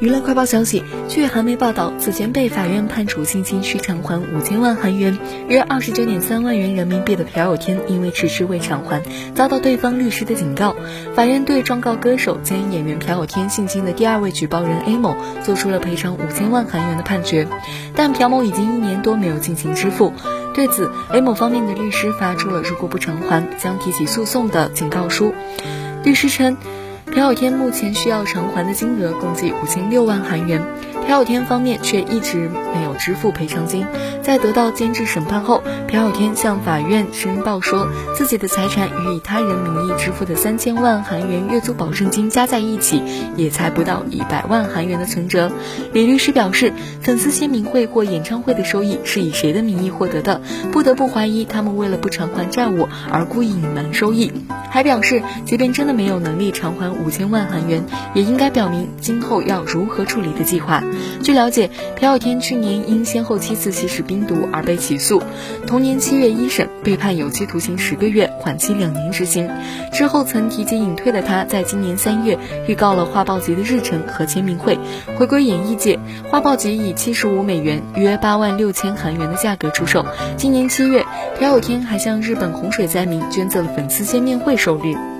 娱乐快报消息，据韩媒报道，此前被法院判处信心需偿还五千万韩元（约二十九点三万元人民币）的朴有天，因为迟迟未偿还，遭到对方律师的警告。法院对状告歌手兼演员朴有天性侵的第二位举报人 A 某做出了赔偿五千万韩元的判决，但朴某已经一年多没有进行支付。对此，A 某方面的律师发出了如果不偿还将提起诉讼的警告书。律师称。朴有天目前需要偿还的金额共计五千六万韩元，朴有天方面却一直没有支付赔偿金。在得到监制审判后，朴有天向法院申报说，自己的财产与以他人名义支付的三千万韩元月租保证金加在一起，也才不到一百万韩元的存折。李律师表示，粉丝签名会或演唱会的收益是以谁的名义获得的？不得不怀疑他们为了不偿还债务而故意隐瞒收益。还表示，即便真的没有能力偿还五千万韩元，也应该表明今后要如何处理的计划。据了解，朴有天去年因先后七次吸食冰毒而被起诉，同年七月一审被判有期徒刑十个月，缓期两年执行。之后曾提及隐退的他，在今年三月预告了花豹级的日程和签名会，回归演艺界。花豹级以七十五美元（约八万六千韩元）的价格出售。今年七月，朴有天还向日本洪水灾民捐赠了粉丝见面会。收率。